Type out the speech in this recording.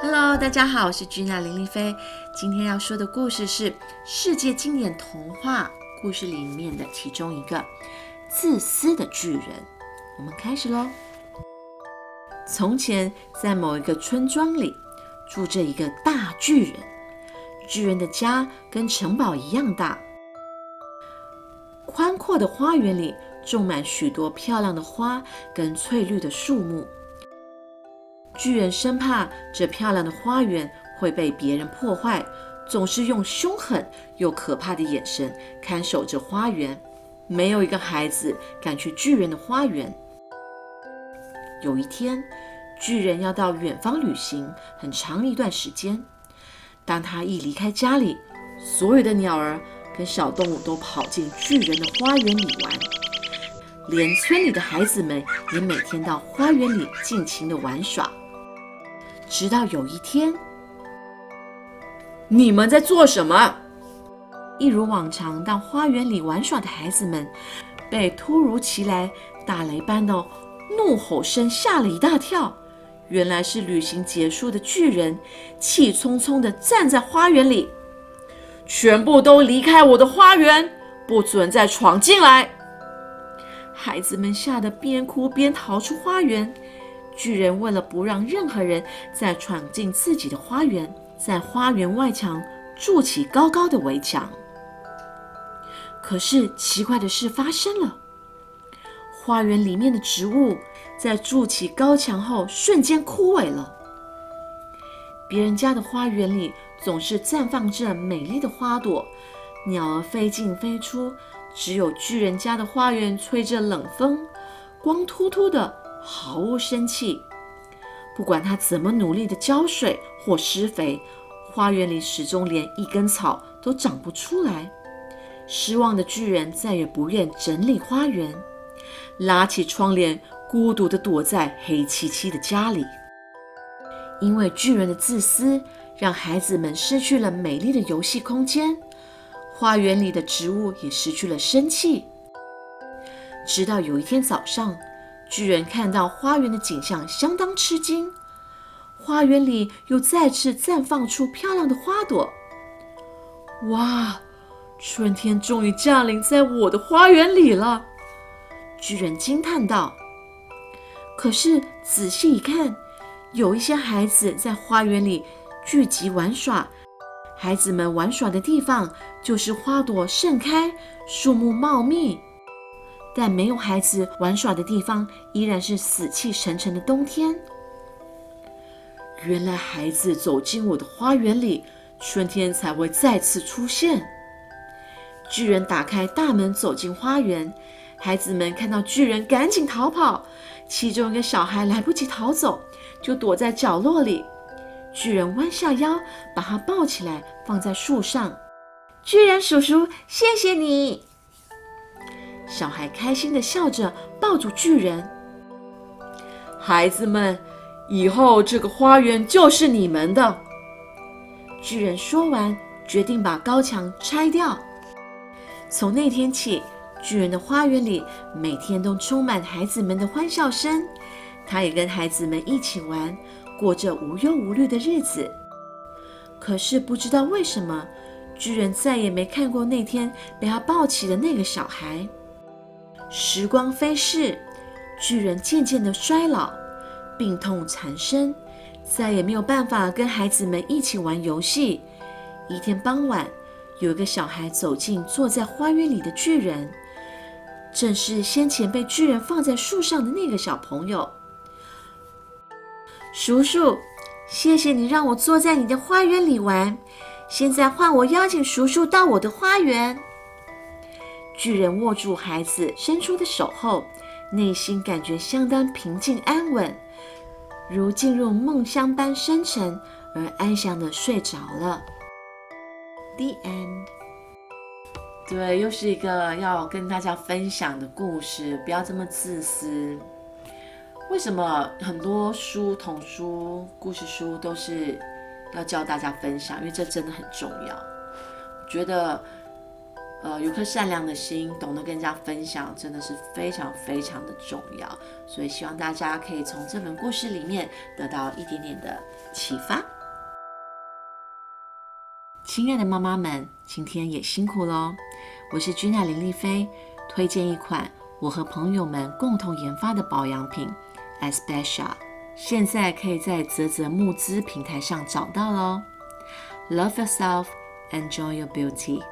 Hello，大家好，我是君娜林丽菲。今天要说的故事是世界经典童话故事里面的其中一个《自私的巨人》。我们开始喽。从前，在某一个村庄里，住着一个大巨人。巨人的家跟城堡一样大，宽阔的花园里种满许多漂亮的花跟翠绿的树木。巨人生怕这漂亮的花园会被别人破坏，总是用凶狠又可怕的眼神看守着花园。没有一个孩子敢去巨人的花园。有一天，巨人要到远方旅行很长一段时间。当他一离开家里，所有的鸟儿跟小动物都跑进巨人的花园里玩，连村里的孩子们也每天到花园里尽情的玩耍。直到有一天，你们在做什么？一如往常到花园里玩耍的孩子们，被突如其来打雷般的怒吼声吓了一大跳。原来是旅行结束的巨人，气冲冲地站在花园里，全部都离开我的花园，不准再闯进来！孩子们吓得边哭边逃出花园。巨人为了不让任何人再闯进自己的花园，在花园外墙筑起高高的围墙。可是奇怪的事发生了，花园里面的植物在筑起高墙后瞬间枯萎了。别人家的花园里总是绽放着美丽的花朵，鸟儿飞进飞出，只有巨人家的花园吹着冷风，光秃秃的。毫无生气，不管他怎么努力的浇水或施肥，花园里始终连一根草都长不出来。失望的巨人再也不愿整理花园，拉起窗帘，孤独地躲在黑漆漆的家里。因为巨人的自私，让孩子们失去了美丽的游戏空间，花园里的植物也失去了生气。直到有一天早上。巨人看到花园的景象，相当吃惊。花园里又再次绽放出漂亮的花朵。哇，春天终于降临在我的花园里了！巨人惊叹道。可是仔细一看，有一些孩子在花园里聚集玩耍。孩子们玩耍的地方，就是花朵盛开、树木茂密。但没有孩子玩耍的地方，依然是死气沉沉的冬天。原来孩子走进我的花园里，春天才会再次出现。巨人打开大门走进花园，孩子们看到巨人，赶紧逃跑。其中一个小孩来不及逃走，就躲在角落里。巨人弯下腰，把他抱起来，放在树上。巨人叔叔，谢谢你。小孩开心地笑着，抱住巨人。孩子们，以后这个花园就是你们的。巨人说完，决定把高墙拆掉。从那天起，巨人的花园里每天都充满孩子们的欢笑声。他也跟孩子们一起玩，过着无忧无虑的日子。可是不知道为什么，巨人再也没看过那天被他抱起的那个小孩。时光飞逝，巨人渐渐的衰老，病痛缠身，再也没有办法跟孩子们一起玩游戏。一天傍晚，有一个小孩走进坐在花园里的巨人，正是先前被巨人放在树上的那个小朋友。叔叔，谢谢你让我坐在你的花园里玩，现在换我邀请叔叔到我的花园。巨人握住孩子伸出的手后，内心感觉相当平静安稳，如进入梦乡般深沉而安详的睡着了。The end。对，又是一个要跟大家分享的故事，不要这么自私。为什么很多书、童书、故事书都是要教大家分享？因为这真的很重要。觉得。呃，有颗善良的心，懂得跟人家分享，真的是非常非常的重要。所以希望大家可以从这本故事里面得到一点点的启发。亲爱的妈妈们，今天也辛苦喽！我是君娜林丽菲，推荐一款我和朋友们共同研发的保养品，Especia，现在可以在泽泽募资平台上找到喽。Love yourself, enjoy your beauty.